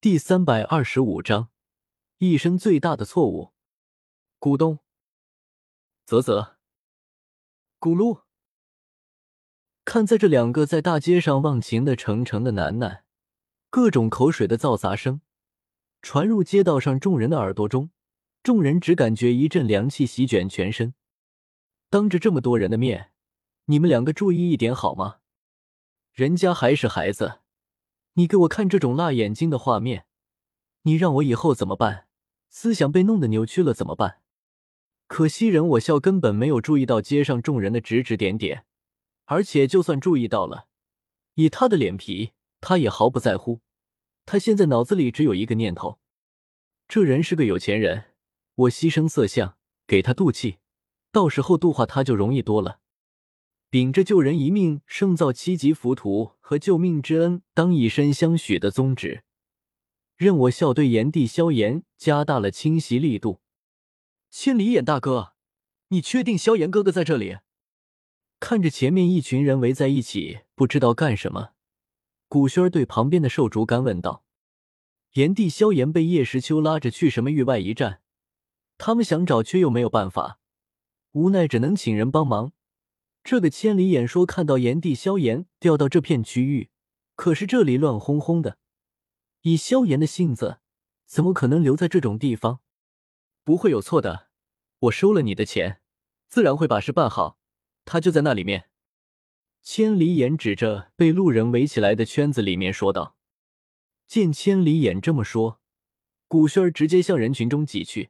第三百二十五章，一生最大的错误。咕咚，啧啧，咕噜。看在这两个在大街上忘情的成成的楠楠，各种口水的噪杂声传入街道上众人的耳朵中，众人只感觉一阵凉气席卷全身。当着这么多人的面，你们两个注意一点好吗？人家还是孩子。你给我看这种辣眼睛的画面，你让我以后怎么办？思想被弄得扭曲了怎么办？可惜人我笑根本没有注意到街上众人的指指点点，而且就算注意到了，以他的脸皮，他也毫不在乎。他现在脑子里只有一个念头：这人是个有钱人，我牺牲色相给他渡气，到时候度化他就容易多了。秉着救人一命胜造七级浮屠和救命之恩当以身相许的宗旨，任我笑对炎帝萧炎加大了侵袭力度。千里眼大哥，你确定萧炎哥哥在这里？看着前面一群人围在一起，不知道干什么，古轩儿对旁边的瘦竹竿问道：“炎帝萧炎被叶时秋拉着去什么域外一战？他们想找却又没有办法，无奈只能请人帮忙。”这个千里眼说看到炎帝萧炎掉到这片区域，可是这里乱哄哄的，以萧炎的性子，怎么可能留在这种地方？不会有错的，我收了你的钱，自然会把事办好。他就在那里面。千里眼指着被路人围起来的圈子里面说道。见千里眼这么说，古轩儿直接向人群中挤去。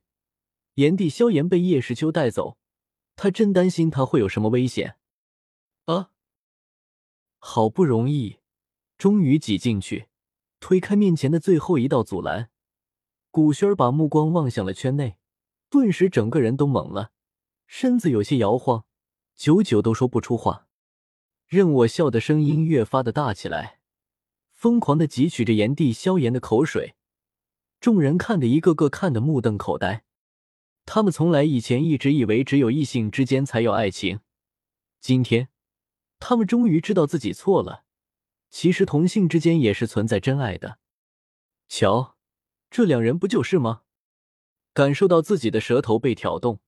炎帝萧炎被叶时秋带走，他真担心他会有什么危险。好不容易，终于挤进去，推开面前的最后一道阻拦。古轩儿把目光望向了圈内，顿时整个人都懵了，身子有些摇晃，久久都说不出话。任我笑的声音越发的大起来，疯狂的汲取着炎帝萧炎的口水。众人看的一个个看得目瞪口呆，他们从来以前一直以为只有异性之间才有爱情，今天。他们终于知道自己错了，其实同性之间也是存在真爱的。瞧，这两人不就是吗？感受到自己的舌头被挑动，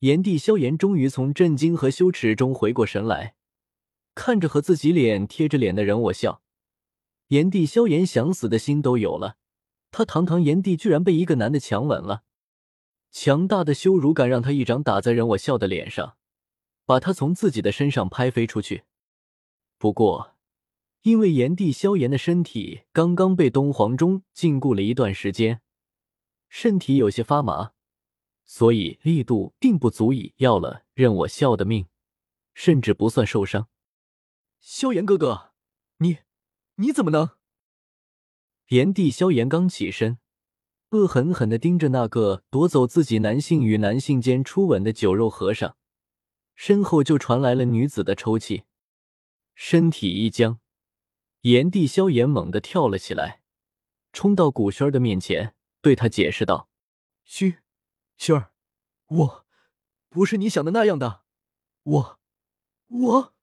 炎帝萧炎终于从震惊和羞耻中回过神来，看着和自己脸贴着脸的人，我笑。炎帝萧炎想死的心都有了，他堂堂炎帝居然被一个男的强吻了，强大的羞辱感让他一掌打在人我笑的脸上。把他从自己的身上拍飞出去。不过，因为炎帝萧炎的身体刚刚被东皇钟禁锢了一段时间，身体有些发麻，所以力度并不足以要了任我笑的命，甚至不算受伤。萧炎哥哥，你你怎么能？炎帝萧炎刚起身，恶狠狠地盯着那个夺走自己男性与男性间初吻的酒肉和尚。身后就传来了女子的抽泣，身体一僵，炎帝萧炎猛地跳了起来，冲到古轩的面前，对他解释道：“虚，轩儿，我不是你想的那样的，我，我……”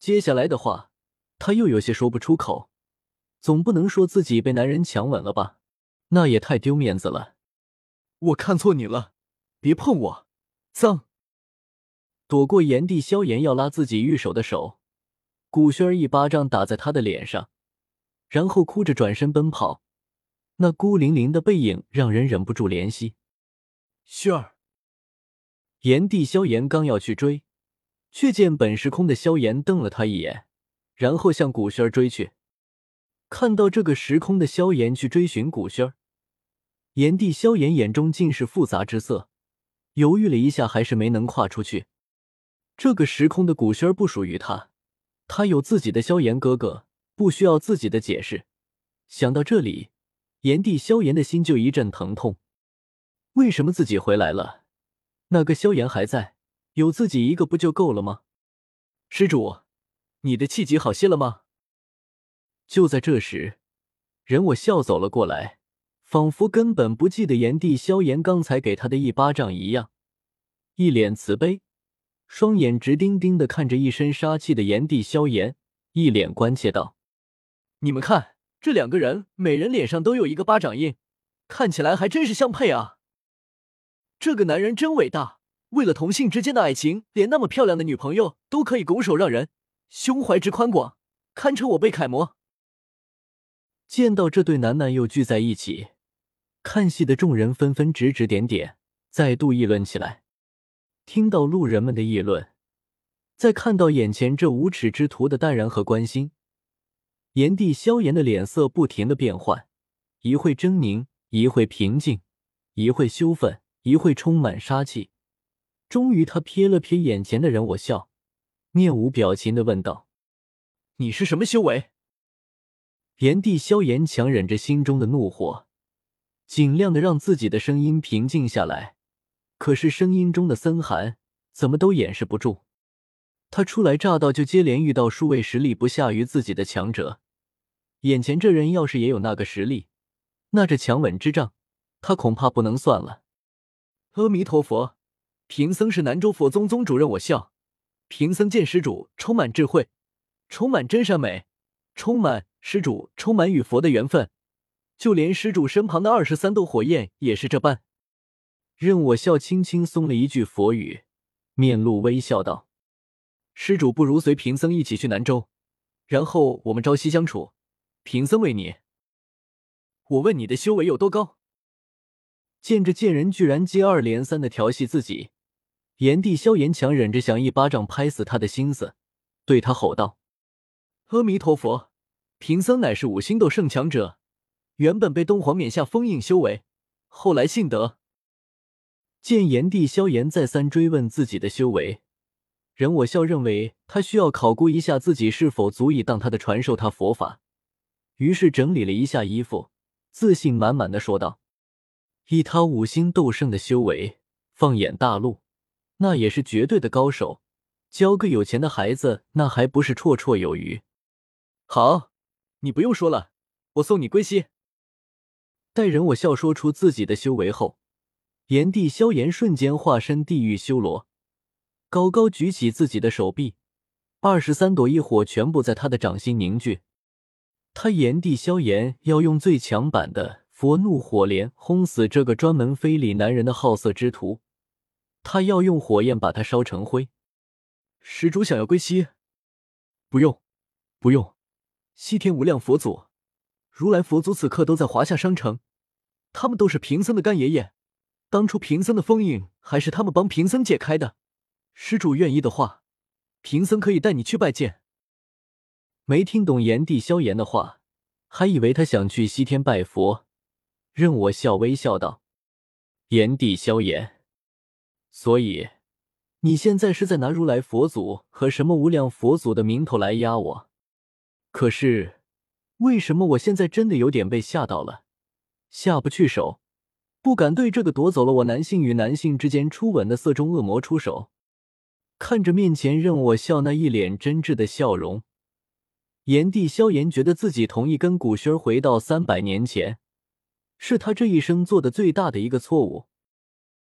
接下来的话，他又有些说不出口，总不能说自己被男人强吻了吧？那也太丢面子了。我看错你了，别碰我，脏。躲过炎帝萧炎要拉自己玉手的手，古轩儿一巴掌打在他的脸上，然后哭着转身奔跑。那孤零零的背影让人忍不住怜惜。轩儿，炎帝萧炎刚要去追，却见本时空的萧炎瞪了他一眼，然后向古轩儿追去。看到这个时空的萧炎去追寻古轩儿，炎帝萧炎眼中尽是复杂之色，犹豫了一下，还是没能跨出去。这个时空的古轩儿不属于他，他有自己的萧炎哥哥，不需要自己的解释。想到这里，炎帝萧炎的心就一阵疼痛。为什么自己回来了，那个萧炎还在，有自己一个不就够了吗？施主，你的气急好些了吗？就在这时，人我笑走了过来，仿佛根本不记得炎帝萧炎刚才给他的一巴掌一样，一脸慈悲。双眼直盯盯的看着一身杀气的炎帝萧炎，一脸关切道：“你们看，这两个人每人脸上都有一个巴掌印，看起来还真是相配啊！这个男人真伟大，为了同性之间的爱情，连那么漂亮的女朋友都可以拱手让人，胸怀之宽广，堪称我辈楷模。见到这对男男又聚在一起，看戏的众人纷纷指指点点，再度议论起来。听到路人们的议论，再看到眼前这无耻之徒的淡然和关心，炎帝萧炎的脸色不停的变换，一会狰狞，一会平静，一会羞愤，一会充满杀气。终于，他瞥了瞥眼前的人，我笑，面无表情的问道：“你是什么修为？”炎帝萧炎强忍着心中的怒火，尽量的让自己的声音平静下来。可是声音中的森寒怎么都掩饰不住。他初来乍到就接连遇到数位实力不下于自己的强者，眼前这人要是也有那个实力，那这强稳之仗，他恐怕不能算了。阿弥陀佛，贫僧是南州佛宗宗主任我笑。贫僧见施主充满智慧，充满真善美，充满施主充满与佛的缘分，就连施主身旁的二十三斗火焰也是这般。任我笑，轻轻松了一句佛语，面露微笑道：“施主不如随贫僧一起去南州，然后我们朝夕相处。贫僧为你。我问你的修为有多高？”见这贱人居然接二连三的调戏自己，炎帝萧炎强忍着想一巴掌拍死他的心思，对他吼道：“阿弥陀佛，贫僧乃是五星斗圣强者，原本被东皇冕下封印修为，后来幸得。”见炎帝萧炎再三追问自己的修为，任我笑认为他需要考估一下自己是否足以当他的传授他佛法，于是整理了一下衣服，自信满满的说道：“以他五星斗圣的修为，放眼大陆，那也是绝对的高手，教个有钱的孩子，那还不是绰绰有余。”好，你不用说了，我送你归西。待任我笑说出自己的修为后。炎帝萧炎瞬间化身地狱修罗，高高举起自己的手臂，二十三朵异火全部在他的掌心凝聚。他炎帝萧炎要用最强版的佛怒火莲轰死这个专门非礼男人的好色之徒，他要用火焰把他烧成灰。施主想要归西？不用，不用。西天无量佛祖、如来佛祖此刻都在华夏商城，他们都是贫僧的干爷爷。当初贫僧的封印还是他们帮贫僧解开的，施主愿意的话，贫僧可以带你去拜见。没听懂炎帝萧炎的话，还以为他想去西天拜佛，任我笑微笑道：“炎帝萧炎，所以你现在是在拿如来佛祖和什么无量佛祖的名头来压我？可是为什么我现在真的有点被吓到了，下不去手？”不敢对这个夺走了我男性与男性之间初吻的色中恶魔出手。看着面前任我笑那一脸真挚的笑容，炎帝萧炎觉得自己同意跟古轩回到三百年前，是他这一生做的最大的一个错误。